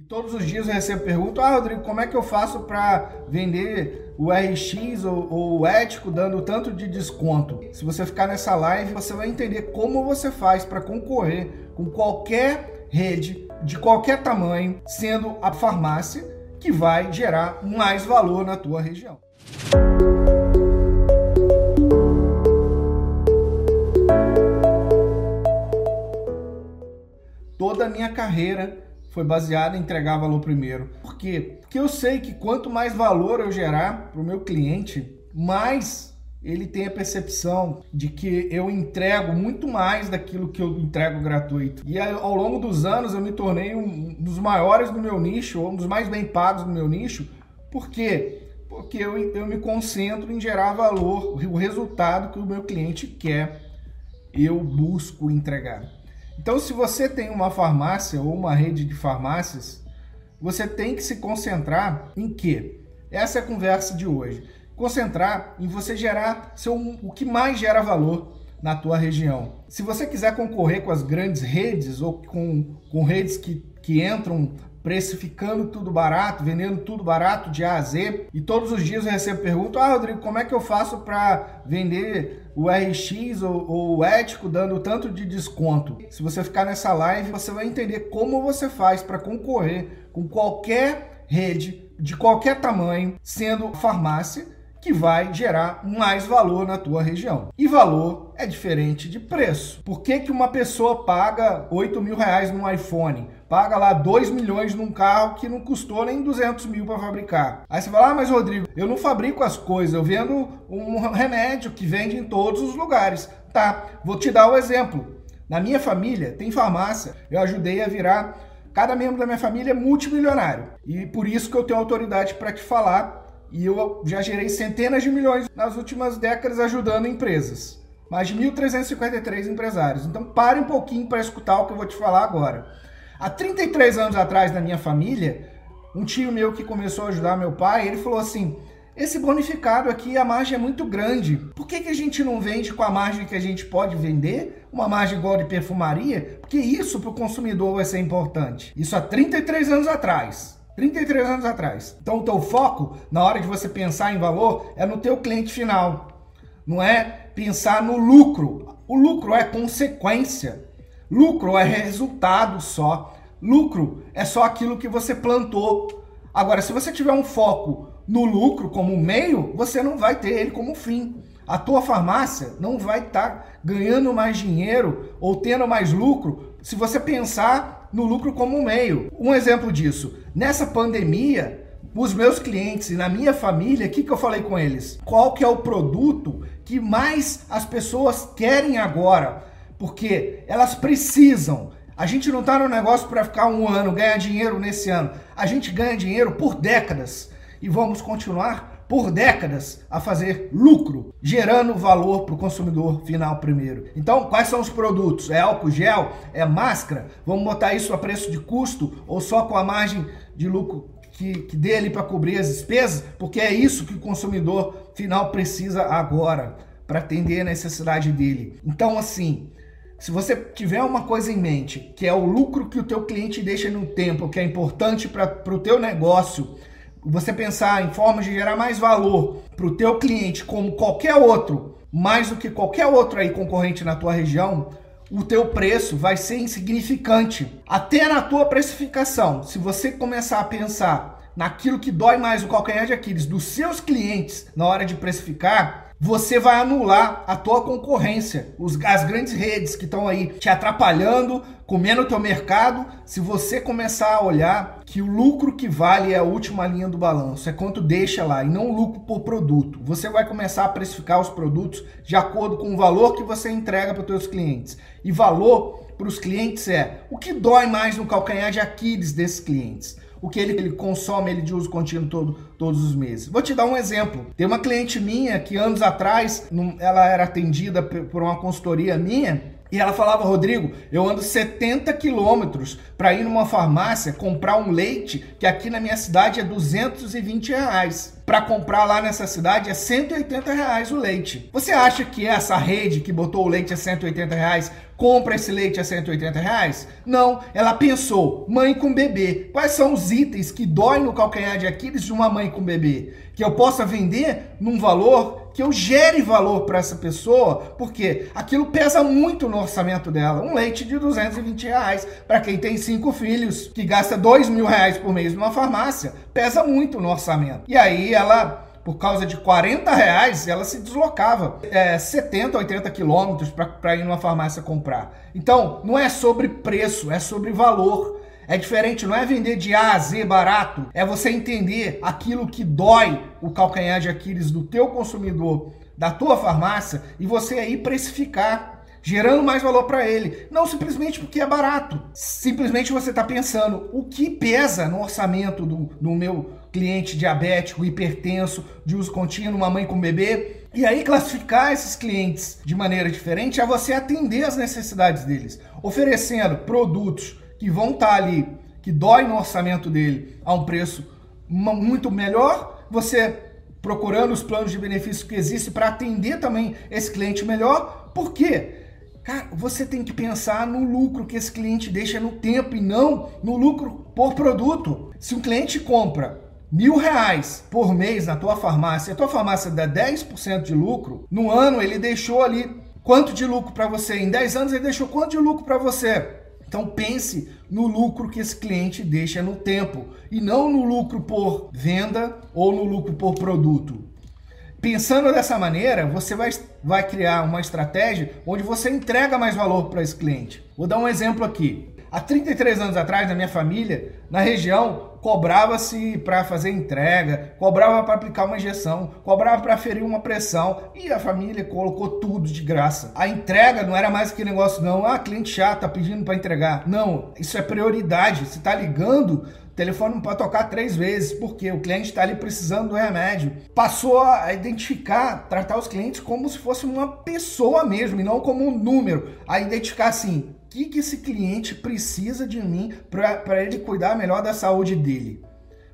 E todos os dias eu recebo perguntas: Ah, Rodrigo, como é que eu faço para vender o RX ou, ou, o ético dando tanto de desconto? Se você ficar nessa live, você vai entender como você faz para concorrer com qualquer rede de qualquer tamanho, sendo a farmácia que vai gerar mais valor na tua região. Toda a minha carreira foi baseada em entregar valor primeiro. Por quê? Porque eu sei que quanto mais valor eu gerar para o meu cliente, mais ele tem a percepção de que eu entrego muito mais daquilo que eu entrego gratuito. E ao longo dos anos eu me tornei um dos maiores no meu nicho, um dos mais bem pagos no meu nicho. Por quê? Porque eu, eu me concentro em gerar valor, o resultado que o meu cliente quer, eu busco entregar. Então, se você tem uma farmácia ou uma rede de farmácias, você tem que se concentrar em quê? Essa é a conversa de hoje. Concentrar em você gerar seu, o que mais gera valor na tua região. Se você quiser concorrer com as grandes redes ou com, com redes que, que entram precificando tudo barato, vendendo tudo barato de A a Z. E todos os dias eu recebo perguntas: Ah, Rodrigo, como é que eu faço para vender o RX ou, ou, o ético dando tanto de desconto? Se você ficar nessa live, você vai entender como você faz para concorrer com qualquer rede de qualquer tamanho, sendo farmácia que vai gerar mais valor na tua região. E valor é diferente de preço. Por que, que uma pessoa paga 8 mil reais num iPhone? Paga lá 2 milhões num carro que não custou nem 200 mil para fabricar. Aí você fala, ah, mas Rodrigo, eu não fabrico as coisas, eu vendo um remédio que vende em todos os lugares. Tá, vou te dar o um exemplo. Na minha família tem farmácia, eu ajudei a virar cada membro da minha família é multimilionário. E por isso que eu tenho autoridade para te falar e eu já gerei centenas de milhões nas últimas décadas ajudando empresas. Mais de 1.353 empresários. Então pare um pouquinho para escutar o que eu vou te falar agora. Há 33 anos atrás, na minha família, um tio meu que começou a ajudar meu pai, ele falou assim: esse bonificado aqui, a margem é muito grande. Por que, que a gente não vende com a margem que a gente pode vender? Uma margem igual de perfumaria? Porque isso para o consumidor vai ser importante. Isso há 33 anos atrás. 33 anos atrás. Então o teu foco na hora de você pensar em valor é no teu cliente final. Não é pensar no lucro. O lucro é consequência. Lucro é resultado só. Lucro é só aquilo que você plantou. Agora, se você tiver um foco no lucro como meio, você não vai ter ele como fim. A tua farmácia não vai estar tá ganhando mais dinheiro ou tendo mais lucro se você pensar no lucro como meio. Um exemplo disso, nessa pandemia, os meus clientes e na minha família, o que, que eu falei com eles? Qual que é o produto que mais as pessoas querem agora? Porque elas precisam. A gente não está no negócio para ficar um ano, ganhar dinheiro nesse ano. A gente ganha dinheiro por décadas e vamos continuar por décadas a fazer lucro, gerando valor para o consumidor final primeiro. Então, quais são os produtos? É álcool gel? É máscara? Vamos botar isso a preço de custo ou só com a margem de lucro que, que dê ali para cobrir as despesas? Porque é isso que o consumidor final precisa agora para atender a necessidade dele. Então, assim, se você tiver uma coisa em mente, que é o lucro que o teu cliente deixa no tempo, que é importante para o teu negócio, você pensar em formas de gerar mais valor para o teu cliente como qualquer outro, mais do que qualquer outro aí concorrente na tua região, o teu preço vai ser insignificante. Até na tua precificação, se você começar a pensar naquilo que dói mais o calcanhar de Aquiles dos seus clientes na hora de precificar, você vai anular a tua concorrência, os, as grandes redes que estão aí te atrapalhando, comendo o teu mercado. Se você começar a olhar que o lucro que vale é a última linha do balanço, é quanto deixa lá e não o lucro por produto. Você vai começar a precificar os produtos de acordo com o valor que você entrega para os teus clientes. E valor para os clientes é o que dói mais no calcanhar de Aquiles desses clientes o que ele, ele consome ele de uso contínuo todo, todos os meses. Vou te dar um exemplo. Tem uma cliente minha que anos atrás ela era atendida por uma consultoria minha E ela falava, Rodrigo, eu ando 70 quilômetros para ir numa farmácia comprar um leite que aqui na minha cidade é 220 reais. Para comprar lá nessa cidade é 180 reais o leite. Você acha que essa rede que botou o leite a 180 reais compra esse leite a 180 reais? Não, ela pensou, mãe com bebê. Quais são os itens que doem no calcanhar de Aquiles de uma mãe com bebê? Que eu possa vender num valor que eu gere valor para essa pessoa, porque aquilo pesa muito no orçamento dela. Um leite de 220 reais para quem tem cinco filhos, que gasta dois mil reais por mês numa farmácia, pesa muito no orçamento. E aí ela por causa de 40 reais, ela se deslocava é, 70, 80 quilômetros para ir numa farmácia comprar. Então, não é sobre preço, é sobre valor. É diferente, não é vender de A a Z barato, é você entender aquilo que dói o calcanhar de Aquiles do teu consumidor, da tua farmácia, e você aí precificar gerando mais valor para ele. Não simplesmente porque é barato. Simplesmente você está pensando o que pesa no orçamento do, do meu cliente diabético, hipertenso, de uso contínuo, uma mãe com bebê. E aí classificar esses clientes de maneira diferente é você atender as necessidades deles, oferecendo produtos que vão estar ali, que dói no orçamento dele, a um preço muito melhor, você procurando os planos de benefício que existem para atender também esse cliente melhor. Por quê? Cara, você tem que pensar no lucro que esse cliente deixa no tempo e não no lucro por produto. Se um cliente compra mil reais por mês na tua farmácia, a tua farmácia dá 10% de lucro, no ano ele deixou ali quanto de lucro para você? Em 10 anos ele deixou quanto de lucro para você? Então pense no lucro que esse cliente deixa no tempo e não no lucro por venda ou no lucro por produto. Pensando dessa maneira, você vai, vai criar uma estratégia onde você entrega mais valor para esse cliente. Vou dar um exemplo aqui. Há 33 anos atrás, na minha família, na região, cobrava-se para fazer entrega, cobrava para aplicar uma injeção, cobrava para ferir uma pressão e a família colocou tudo de graça. A entrega não era mais aquele negócio, não. Ah, cliente chato, tá pedindo para entregar. Não, isso é prioridade. Se tá ligando, telefone pode tocar três vezes, porque o cliente está ali precisando do remédio. Passou a identificar, tratar os clientes como se fosse uma pessoa mesmo, e não como um número. A identificar assim, que, que esse cliente precisa de mim para ele cuidar melhor da saúde dele.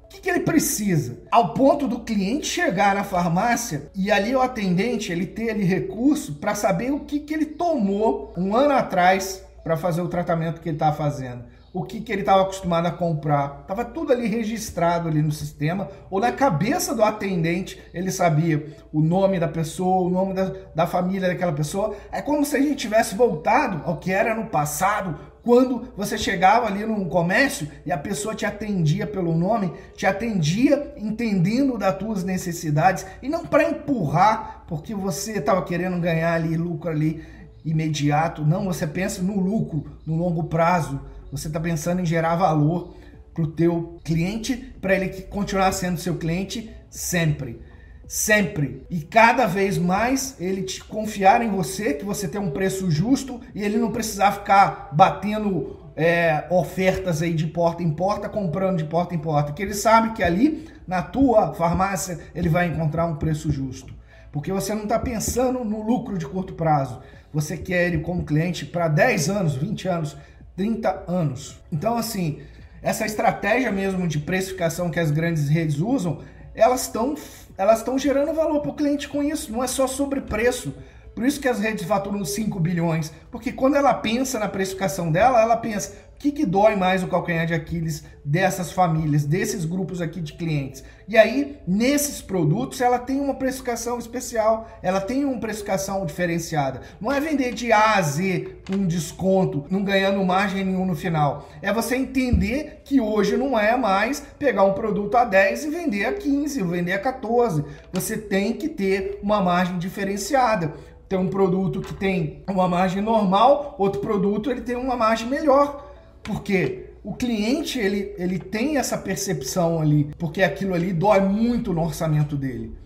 O que, que, ele precisa? Ao ponto do cliente chegar na farmácia e ali o atendente ele ter ali recurso para saber o que, que ele tomou um ano atrás para fazer o tratamento que ele está fazendo o que, que ele estava acostumado a comprar. Estava tudo ali registrado ali no sistema, ou na cabeça do atendente, ele sabia o nome da pessoa, o nome da, da família daquela pessoa. É como se a gente tivesse voltado ao que era no passado, quando você chegava ali num comércio e a pessoa te atendia pelo nome, te atendia entendendo das tuas necessidades e não para empurrar porque você estava querendo ganhar ali lucro ali imediato. Não, você pensa no lucro no longo prazo você está pensando em gerar valor para o teu cliente, para ele continuar sendo seu cliente sempre. Sempre. E cada vez mais ele te confiar em você, que você tem um preço justo e ele não precisar ficar batendo é, ofertas aí de porta em porta, comprando de porta em porta. Que ele sabe que ali na tua farmácia ele vai encontrar um preço justo. Porque você não está pensando no lucro de curto prazo. Você quer ele como cliente para 10 anos, 20 anos, 30 anos. Então, assim, essa estratégia mesmo de precificação que as grandes redes usam, elas estão elas estão gerando valor para o cliente com isso. Não é só sobre preço. Por isso que as redes faturam 5 bilhões. Porque quando ela pensa na precificação dela, ela pensa, o que, que dói mais o calcanhar de Aquiles dessas famílias, desses grupos aqui de clientes? E aí, nesses produtos, ela tem uma precificação especial, ela tem uma precificação diferenciada. Não é vender de A a Z um desconto, não ganhando margem nenhum no final. É você entender que hoje não é mais pegar um produto a 10 e vender a 15, vender a 14. Você tem que ter uma margem diferenciada tem um produto que tem uma margem normal, outro produto ele tem uma margem melhor. Porque o cliente ele, ele tem essa percepção ali, porque aquilo ali dói muito no orçamento dele.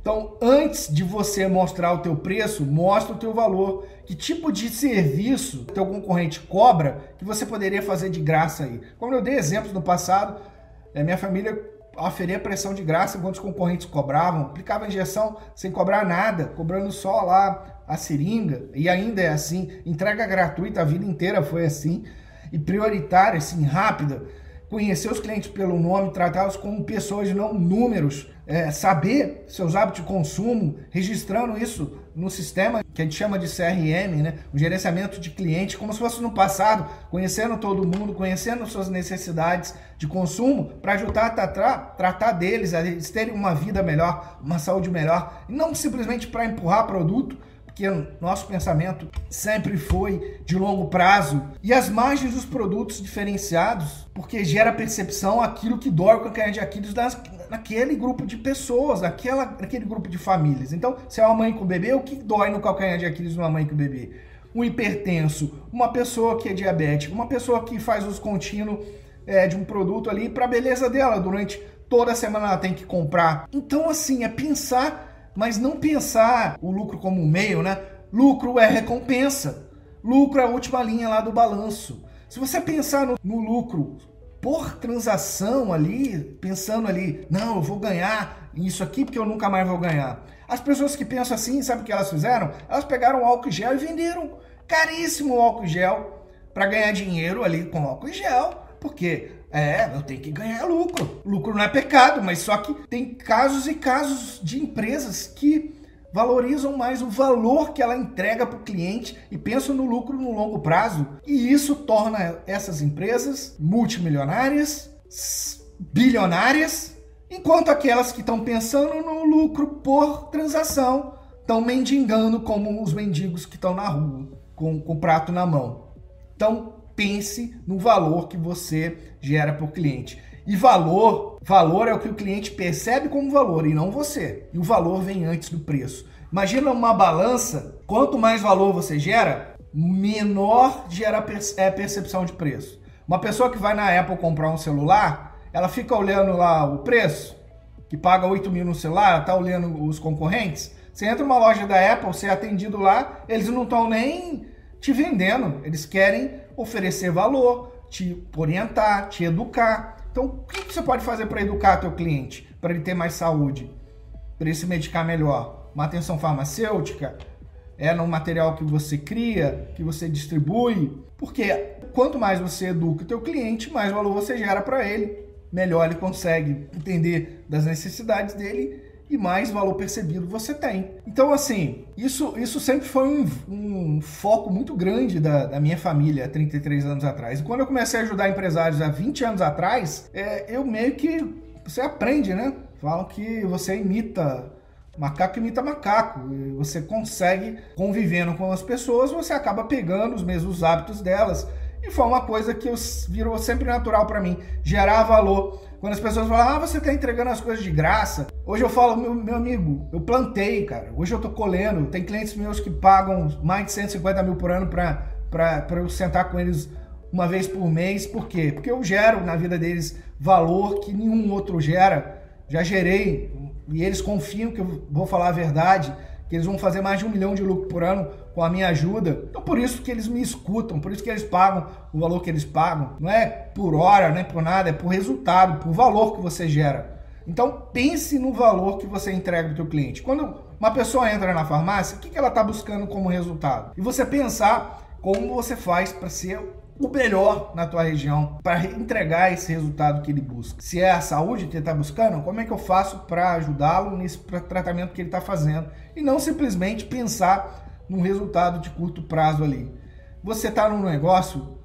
Então, antes de você mostrar o teu preço, mostra o teu valor. Que tipo de serviço teu concorrente cobra que você poderia fazer de graça aí? Como eu dei exemplos no passado, é, minha família aferia pressão de graça enquanto os concorrentes cobravam, aplicava injeção sem cobrar nada, cobrando só lá a seringa, e ainda é assim, entrega gratuita a vida inteira foi assim, e prioritária, assim, rápida, conhecer os clientes pelo nome, tratá-los como pessoas e não números, é, saber seus hábitos de consumo, registrando isso no sistema que a gente chama de CRM, né? o gerenciamento de clientes, como se fosse no passado, conhecendo todo mundo, conhecendo suas necessidades de consumo, para ajudar a tratar, tratar deles, a eles terem uma vida melhor, uma saúde melhor, e não simplesmente para empurrar produto, porque nosso pensamento sempre foi de longo prazo, e as margens dos produtos diferenciados, porque gera percepção aquilo que dói com a canha de Aquiles nas, naquele grupo de pessoas, naquela, naquele grupo de famílias. Então, se é uma mãe com bebê, o que dói no calcanhar de Aquiles de uma mãe com bebê? Um hipertenso, uma pessoa que é diabética, uma pessoa que faz uso contínuo é, de um produto ali para a beleza dela durante toda semana ela tem que comprar. Então, assim, é pensar mas não pensar o lucro como um meio, né? Lucro é recompensa. Lucro é a última linha lá do balanço. Se você pensar no, no lucro por transação ali, pensando ali, não, eu vou ganhar isso aqui porque eu nunca mais vou ganhar. As pessoas que pensam assim, sabe o que elas fizeram? Elas pegaram álcool gel e venderam caríssimo álcool gel para ganhar dinheiro ali com álcool gel, porque é, eu tenho que ganhar lucro. Lucro não é pecado, mas só que tem casos e casos de empresas que valorizam mais o valor que ela entrega para o cliente e pensam no lucro no longo prazo. E isso torna essas empresas multimilionárias, bilionárias, enquanto aquelas que estão pensando no lucro por transação estão mendigando como os mendigos que estão na rua com, com o prato na mão. Então, pense no valor que você gera por cliente. E valor, valor é o que o cliente percebe como valor e não você. E o valor vem antes do preço. Imagina uma balança, quanto mais valor você gera, menor gera é a percepção de preço. Uma pessoa que vai na Apple comprar um celular, ela fica olhando lá o preço, que paga 8 mil no celular, tá olhando os concorrentes. Você entra numa loja da Apple, você é atendido lá, eles não estão nem te vendendo, eles querem oferecer valor, te orientar, te educar. Então, o que você pode fazer para educar teu cliente, para ele ter mais saúde, para ele se medicar melhor? Uma atenção farmacêutica? É no material que você cria, que você distribui? Porque quanto mais você educa o teu cliente, mais valor você gera para ele, melhor ele consegue entender das necessidades dele e mais valor percebido você tem. Então, assim, isso, isso sempre foi um, um foco muito grande da, da, minha família há 33 anos atrás. E quando eu comecei a ajudar empresários há 20 anos atrás, é, eu meio que. Você aprende, né? Falam que você imita. Macaco imita macaco. Você consegue, convivendo com as pessoas, você acaba pegando os mesmos hábitos delas. E foi uma coisa que eu, virou sempre natural para mim, gerar valor quando as pessoas falam, ah, você está entregando as coisas de graça. Hoje eu falo, meu, meu amigo, eu plantei, cara. Hoje eu estou colhendo. Tem clientes meus que pagam mais de 150 mil por ano para eu sentar com eles uma vez por mês. Por quê? Porque eu gero na vida deles valor que nenhum outro gera. Já gerei. E eles confiam que eu vou falar a verdade que eles vão fazer mais de um milhão de lucro por ano com a minha ajuda. Então por isso que eles me escutam, por isso que eles pagam o valor que eles pagam. Não é por hora, não é por nada, é por resultado, por valor que você gera. Então pense no valor que você entrega para o cliente. Quando uma pessoa entra na farmácia, o que ela está buscando como resultado? E você pensar como você faz para ser o melhor na tua região para entregar esse resultado que ele busca. Se é a saúde que ele está buscando, como é que eu faço para ajudá-lo nesse tratamento que ele está fazendo? E não simplesmente pensar num resultado de curto prazo ali. Você está num negócio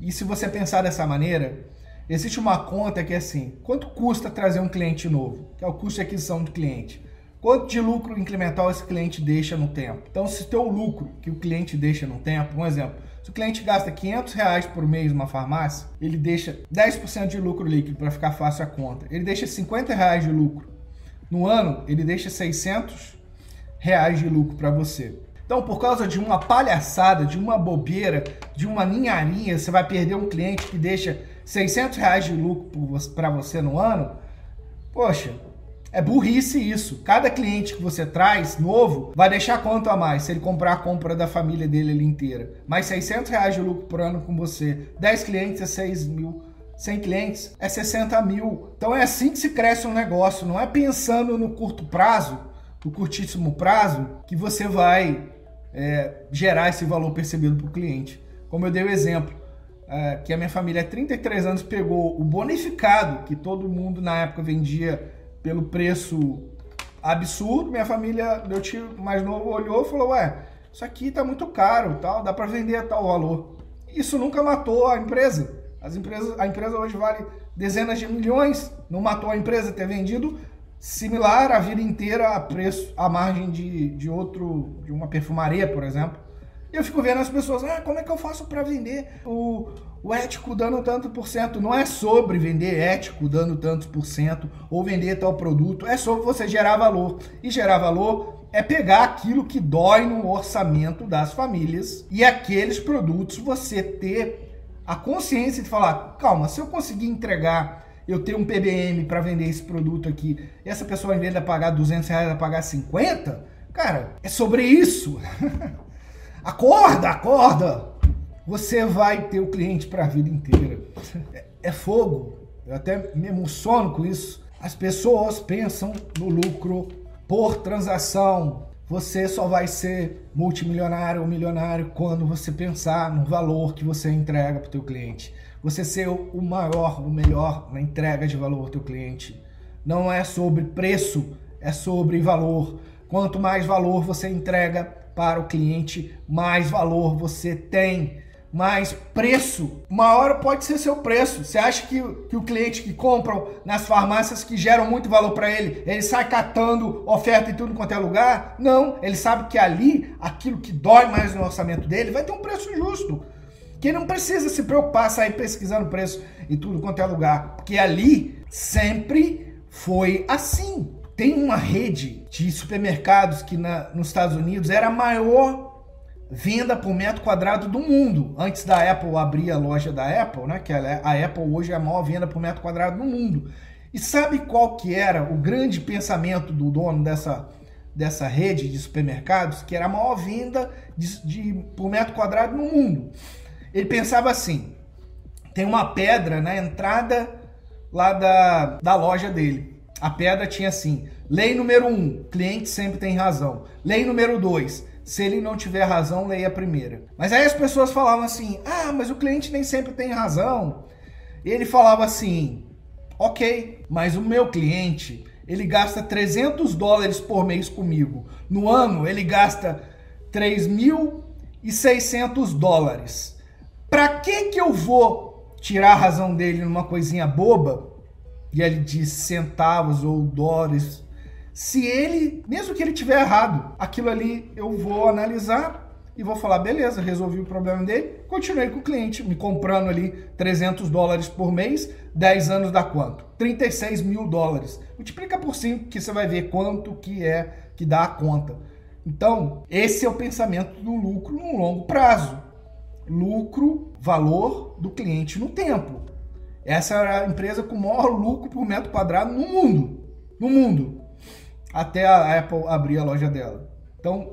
e se você pensar dessa maneira, existe uma conta que é assim: quanto custa trazer um cliente novo? Que é o custo de aquisição do cliente. Quanto de lucro incremental esse cliente deixa no tempo? Então, se teu lucro que o cliente deixa no tempo, um exemplo, o cliente gasta 500 reais por mês numa farmácia, ele deixa 10% de lucro líquido para ficar fácil a conta. Ele deixa 50 reais de lucro. No ano, ele deixa 600 reais de lucro para você. Então, por causa de uma palhaçada, de uma bobeira, de uma ninharinha, você vai perder um cliente que deixa 600 reais de lucro para você no ano? Poxa, é burrice isso. Cada cliente que você traz novo vai deixar quanto a mais se ele comprar a compra da família dele ali inteira. Mais 600 reais de lucro por ano com você. 10 clientes é 6 mil. 100 clientes é 60 mil. Então é assim que se cresce um negócio. Não é pensando no curto prazo, no curtíssimo prazo, que você vai é, gerar esse valor percebido para o cliente. Como eu dei o exemplo, é, que a minha família há 33 anos pegou o bonificado, que todo mundo na época vendia pelo preço absurdo. Minha família, meu tio mais novo olhou e falou: Ué, isso aqui tá muito caro, tal, dá para vender a tal valor. Isso nunca matou a empresa. As empresas, a empresa hoje vale dezenas de milhões, não matou a empresa ter vendido similar a vida inteira a preço, a margem de, de outro, de uma perfumaria, por exemplo. Eu fico vendo as pessoas, ah, como é que eu faço para vender o, o ético dando tanto por cento? Não é sobre vender ético dando tantos por cento ou vender tal produto, é sobre você gerar valor. E gerar valor é pegar aquilo que dói no orçamento das famílias e aqueles produtos você ter a consciência de falar, calma, se eu conseguir entregar, eu ter um PBM para vender esse produto aqui, e essa pessoa em vez de pagar 200 reais, vai pagar 50, cara, é sobre isso. Acorda, acorda! Você vai ter o cliente para a vida inteira. É, é fogo. Eu até me emociono com isso. As pessoas pensam no lucro por transação. Você só vai ser multimilionário ou milionário quando você pensar no valor que você entrega para o teu cliente. Você ser o maior, o melhor na entrega de valor ao teu cliente. Não é sobre preço, é sobre valor. Quanto mais valor você entrega, para o cliente, mais valor você tem, mais preço. Maior pode ser seu preço. Você acha que, que o cliente que compra nas farmácias que geram muito valor para ele, ele sai catando oferta em tudo quanto é lugar? Não, ele sabe que ali, aquilo que dói mais no orçamento dele, vai ter um preço justo. Que não precisa se preocupar, sair pesquisando preço em tudo quanto é lugar. Porque ali sempre foi assim. Tem uma rede de supermercados que na, nos Estados Unidos era a maior venda por metro quadrado do mundo. Antes da Apple abrir a loja da Apple, né? Que a Apple hoje é a maior venda por metro quadrado do mundo. E sabe qual que era o grande pensamento do dono dessa, dessa rede de supermercados? Que era a maior venda de, de, por metro quadrado no mundo. Ele pensava assim: tem uma pedra na entrada lá da, da loja dele. A pedra tinha assim: lei número um, cliente sempre tem razão. Lei número dois, se ele não tiver razão, leia a primeira. Mas aí as pessoas falavam assim: ah, mas o cliente nem sempre tem razão. E ele falava assim: ok, mas o meu cliente ele gasta 300 dólares por mês comigo. No ano ele gasta 3.600 dólares. Para que que eu vou tirar a razão dele numa coisinha boba e ele diz centavos ou dólares. Se ele, mesmo que ele tiver errado, aquilo ali eu vou analisar e vou falar, beleza, resolvi o problema dele, continuei com o cliente, me comprando ali 300 dólares por mês, 10 anos dá quanto? 36 mil dólares. Multiplica por 5 que você vai ver quanto que é que dá a conta. Então, esse é o pensamento do lucro no longo prazo. Lucro, valor do cliente no tempo. Essa era a empresa com maior lucro por metro quadrado no mundo. No mundo. Até a Apple abrir a loja dela. Então,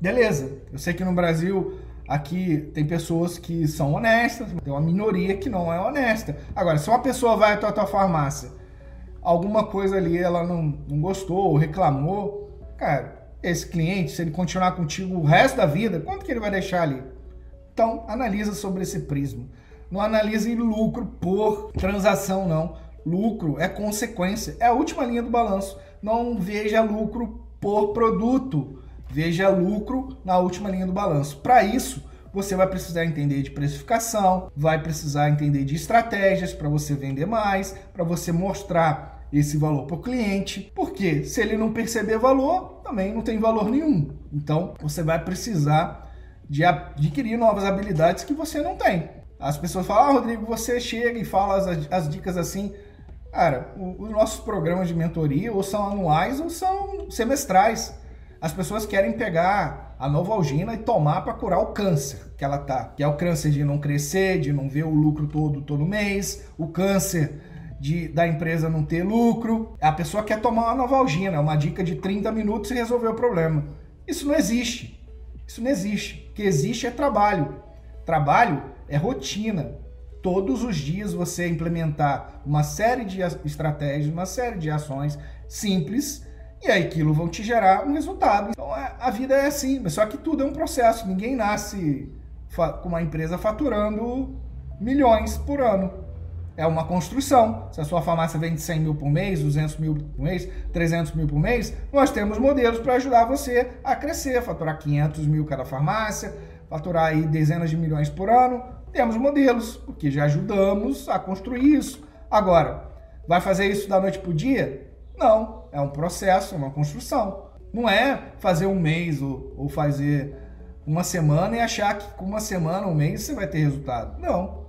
beleza. Eu sei que no Brasil aqui tem pessoas que são honestas, tem uma minoria que não é honesta. Agora, se uma pessoa vai até a tua farmácia, alguma coisa ali ela não, não gostou, reclamou, cara, esse cliente, se ele continuar contigo o resto da vida, quanto que ele vai deixar ali? Então, analisa sobre esse prisma. Não analise lucro por transação, não. Lucro é consequência, é a última linha do balanço. Não veja lucro por produto, veja lucro na última linha do balanço. Para isso, você vai precisar entender de precificação, vai precisar entender de estratégias para você vender mais, para você mostrar esse valor para o cliente, porque se ele não perceber valor, também não tem valor nenhum. Então, você vai precisar de adquirir novas habilidades que você não tem. As pessoas falam, ah, Rodrigo, você chega e fala as, as dicas assim. Cara, os nossos programas de mentoria ou são anuais ou são semestrais. As pessoas querem pegar a Novalgina e tomar para curar o câncer que ela tá, que é o câncer de não crescer, de não ver o lucro todo todo mês, o câncer de, da empresa não ter lucro. A pessoa quer tomar uma Novalgina, uma dica de 30 minutos e resolver o problema. Isso não existe. Isso não existe. O que existe é trabalho. Trabalho é rotina. Todos os dias você implementar uma série de estratégias, uma série de ações simples e aí aquilo vão te gerar um resultado. Então é, a vida é assim, só que tudo é um processo. Ninguém nasce com uma empresa faturando milhões por ano. É uma construção. Se a sua farmácia vende 100 mil por mês, 200 mil por mês, 300 mil por mês, nós temos modelos para ajudar você a crescer, faturar 500 mil cada farmácia, faturar aí dezenas de milhões por ano. Temos modelos, porque já ajudamos a construir isso. Agora, vai fazer isso da noite para o dia? Não, é um processo, uma construção. Não é fazer um mês ou, ou fazer uma semana e achar que com uma semana, um mês, você vai ter resultado. Não.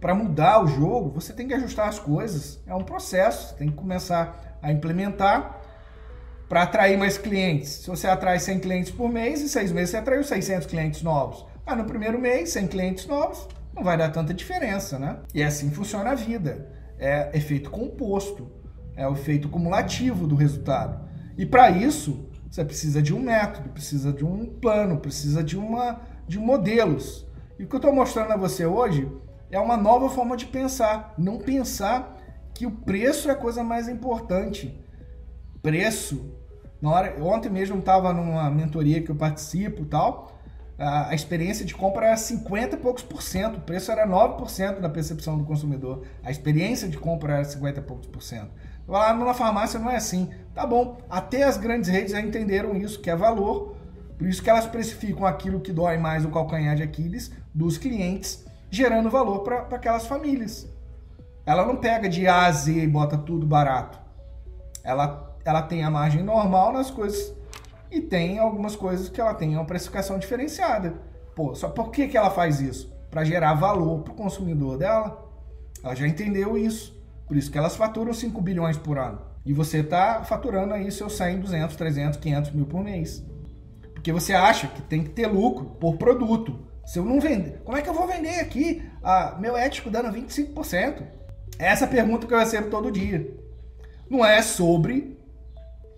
Para mudar o jogo, você tem que ajustar as coisas. É um processo, você tem que começar a implementar para atrair mais clientes. Se você atrai 100 clientes por mês, em seis meses você atraiu 600 clientes novos. Mas no primeiro mês, 100 clientes novos, não vai dar tanta diferença, né? E assim funciona a vida. É efeito composto, é o efeito cumulativo do resultado. E para isso, você precisa de um método, precisa de um plano, precisa de, uma, de modelos. E o que eu estou mostrando a você hoje é uma nova forma de pensar. Não pensar que o preço é a coisa mais importante. Preço. Na hora, ontem mesmo estava numa mentoria que eu participo e tal. A, a experiência de compra era 50 e poucos por cento, o preço era 9% na percepção do consumidor. A experiência de compra era 50 e poucos por cento. Lá na farmácia não é assim. Tá bom, até as grandes redes já entenderam isso, que é valor. Por isso que elas precificam aquilo que dói mais o calcanhar de Aquiles dos clientes, gerando valor para aquelas famílias. Ela não pega de A a Z e bota tudo barato. Ela, ela tem a margem normal nas coisas e tem algumas coisas que ela tem uma precificação diferenciada. Pô, só por que, que ela faz isso? Para gerar valor para o consumidor dela. Ela já entendeu isso. Por isso que elas faturam 5 bilhões por ano. E você está faturando aí seus 100, 200, 300, 500 mil por mês. Porque você acha que tem que ter lucro por produto. Se eu não vender, como é que eu vou vender aqui ah, meu ético dando 25%? Essa é a pergunta que eu recebo todo dia. Não é sobre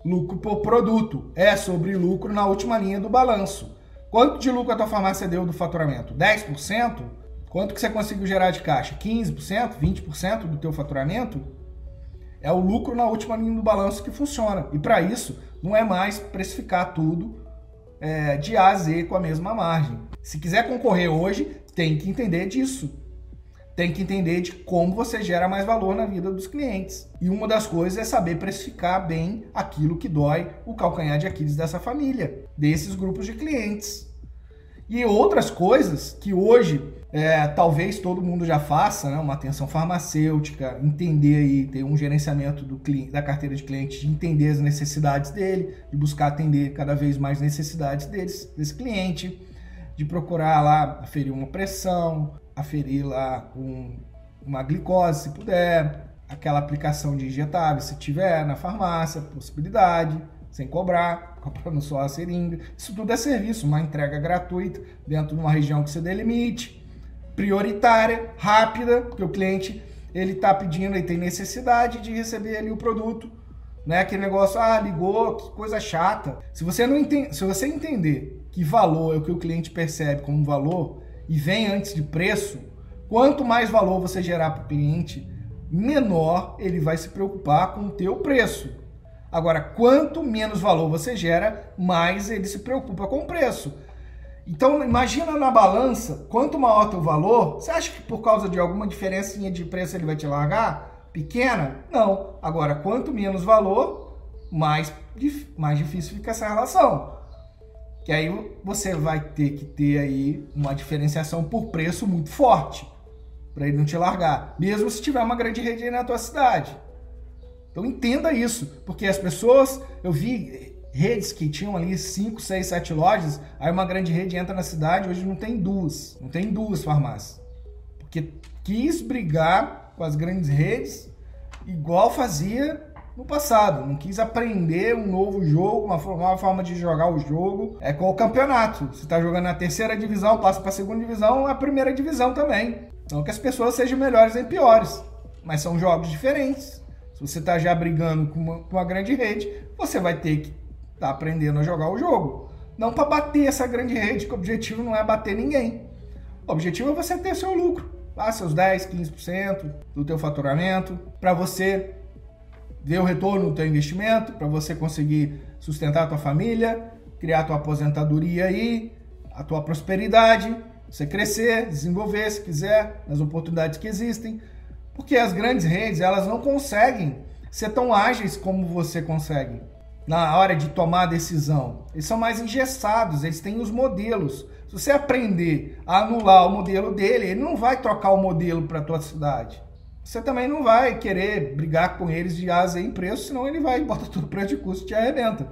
lucro por produto, é sobre lucro na última linha do balanço. Quanto de lucro a tua farmácia deu do faturamento? 10%? Quanto que você conseguiu gerar de caixa? 15%, 20% do teu faturamento? É o lucro na última linha do balanço que funciona. E para isso, não é mais precificar tudo é, de A a Z com a mesma margem. Se quiser concorrer hoje, tem que entender disso. Tem que entender de como você gera mais valor na vida dos clientes. E uma das coisas é saber precificar bem aquilo que dói o calcanhar de Aquiles dessa família, desses grupos de clientes. E outras coisas que hoje é, talvez todo mundo já faça, né, uma atenção farmacêutica, entender aí, ter um gerenciamento do cliente, da carteira de clientes, de entender as necessidades dele, de buscar atender cada vez mais necessidades deles, desse cliente, de procurar lá aferir uma pressão, aferir lá um, uma glicose, se puder, aquela aplicação de injetável, se tiver na farmácia, possibilidade sem cobrar, comprando só a seringa. Isso tudo é serviço, uma entrega gratuita dentro de uma região que você delimite, prioritária, rápida, porque o cliente ele está pedindo e tem necessidade de receber ali o produto. Não é aquele negócio, ah, ligou, que coisa chata. Se você não entende, se você entender que valor é o que o cliente percebe como valor e vem antes de preço, quanto mais valor você gerar para o cliente, menor ele vai se preocupar com o teu preço. Agora, quanto menos valor você gera, mais ele se preocupa com o preço. Então, imagina na balança, quanto maior teu valor, você acha que por causa de alguma diferencinha de preço ele vai te largar? Pequena? Não. Agora, quanto menos valor, mais, mais difícil fica essa relação. Que aí você vai ter que ter aí uma diferenciação por preço muito forte para ele não te largar, mesmo se tiver uma grande rede na tua cidade. Então entenda isso, porque as pessoas, eu vi redes que tinham ali 5, 6, 7 lojas, aí uma grande rede entra na cidade, hoje não tem duas, não tem duas farmácias. Porque quis brigar com as grandes redes igual fazia no passado, não quis aprender um novo jogo, uma nova forma de jogar o jogo. É com o campeonato. Você está jogando na terceira divisão, passa para a segunda divisão, a primeira divisão também. Não que as pessoas sejam melhores nem piores, mas são jogos diferentes. Se você está já brigando com uma, com uma, grande rede, você vai ter que estar tá aprendendo a jogar o jogo. Não para bater essa grande rede, que o objetivo não é bater ninguém. O objetivo é você ter seu lucro. Lá seus 10, 15% do teu faturamento, para você o retorno do teu investimento para você conseguir sustentar a tua família, criar a tua aposentadoria aí, a tua prosperidade, você crescer, desenvolver se quiser, nas oportunidades que existem, porque as grandes redes, elas não conseguem ser tão ágeis como você consegue na hora de tomar a decisão. Eles são mais engessados, eles têm os modelos. Se você aprender a anular o modelo dele, ele não vai trocar o modelo para a tua cidade. Você também não vai querer brigar com eles de asa em preço, senão ele vai botar tudo preço de custo e te arrebenta.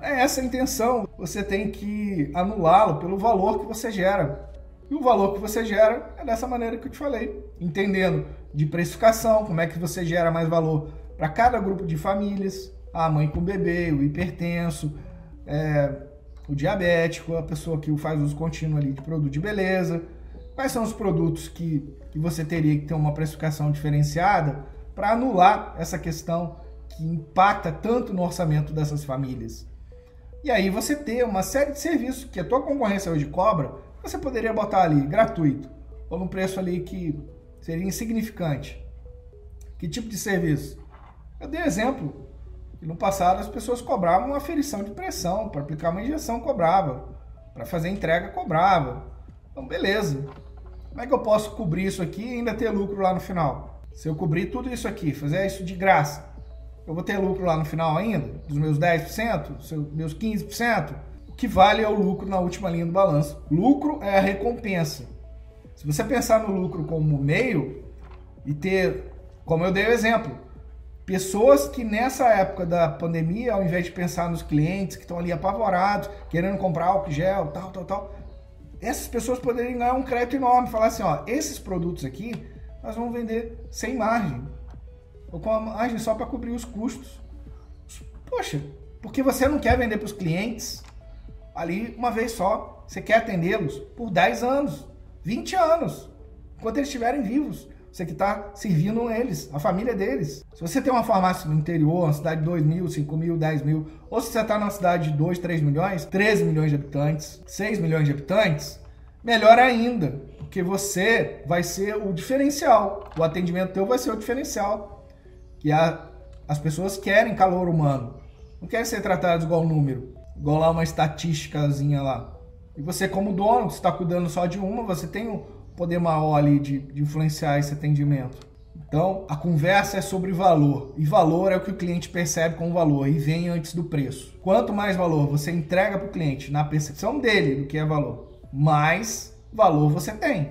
É essa a intenção. Você tem que anulá-lo pelo valor que você gera. E o valor que você gera é dessa maneira que eu te falei, entendendo de precificação, como é que você gera mais valor para cada grupo de famílias, a mãe com bebê, o hipertenso, é, o diabético, a pessoa que faz uso contínuo ali de produto de beleza. Quais são os produtos que, que você teria que ter uma precificação diferenciada para anular essa questão que impacta tanto no orçamento dessas famílias? E aí você ter uma série de serviços que a tua concorrência hoje cobra, você poderia botar ali gratuito ou num preço ali que seria insignificante. Que tipo de serviço? Eu dei exemplo no passado as pessoas cobravam uma aferição de pressão, para aplicar uma injeção cobrava, para fazer entrega cobrava. Então beleza. Como é que eu posso cobrir isso aqui e ainda ter lucro lá no final? Se eu cobrir tudo isso aqui, fazer isso de graça, eu vou ter lucro lá no final ainda? Dos meus 10%, dos meus 15%? O que vale é o lucro na última linha do balanço. Lucro é a recompensa. Se você pensar no lucro como meio e ter, como eu dei o exemplo, Pessoas que nessa época da pandemia, ao invés de pensar nos clientes que estão ali apavorados, querendo comprar álcool gel, tal, tal, tal, essas pessoas poderiam ganhar um crédito enorme, falar assim, ó, esses produtos aqui nós vamos vender sem margem, ou com a margem só para cobrir os custos. Poxa, porque você não quer vender para os clientes ali uma vez só, você quer atendê-los por 10 anos, 20 anos, enquanto eles estiverem vivos. Você que está servindo eles, a família deles. Se você tem uma farmácia no interior, uma cidade de 2 mil, 5 mil, 10 mil, ou se você está numa cidade de 2, 3 milhões, 13 milhões de habitantes, 6 milhões de habitantes, melhor ainda, porque você vai ser o diferencial. O atendimento teu vai ser o diferencial. Que a, as pessoas querem calor humano. Não querem ser tratados igual número, igual lá uma estatísticazinha lá. E você, como dono, você está cuidando só de uma, você tem um poder maior ali de, de influenciar esse atendimento. Então, a conversa é sobre valor. E valor é o que o cliente percebe como valor e vem antes do preço. Quanto mais valor você entrega para o cliente na percepção dele do que é valor, mais valor você tem.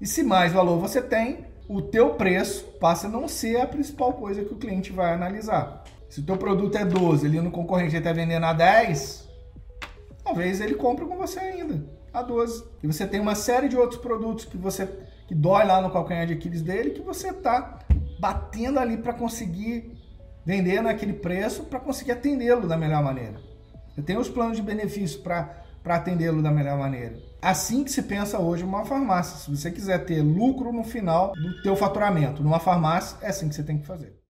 E se mais valor você tem, o teu preço passa a não ser a principal coisa que o cliente vai analisar. Se o teu produto é 12, ele no concorrente está vendendo a 10, talvez ele compre com você ainda a 12. E você tem uma série de outros produtos que você que dói lá no calcanhar de Aquiles dele que você está batendo ali para conseguir vender naquele preço para conseguir atendê-lo da melhor maneira. Você tem os planos de benefício para atendê-lo da melhor maneira. Assim que se pensa hoje uma farmácia. Se você quiser ter lucro no final do teu faturamento numa farmácia, é assim que você tem que fazer.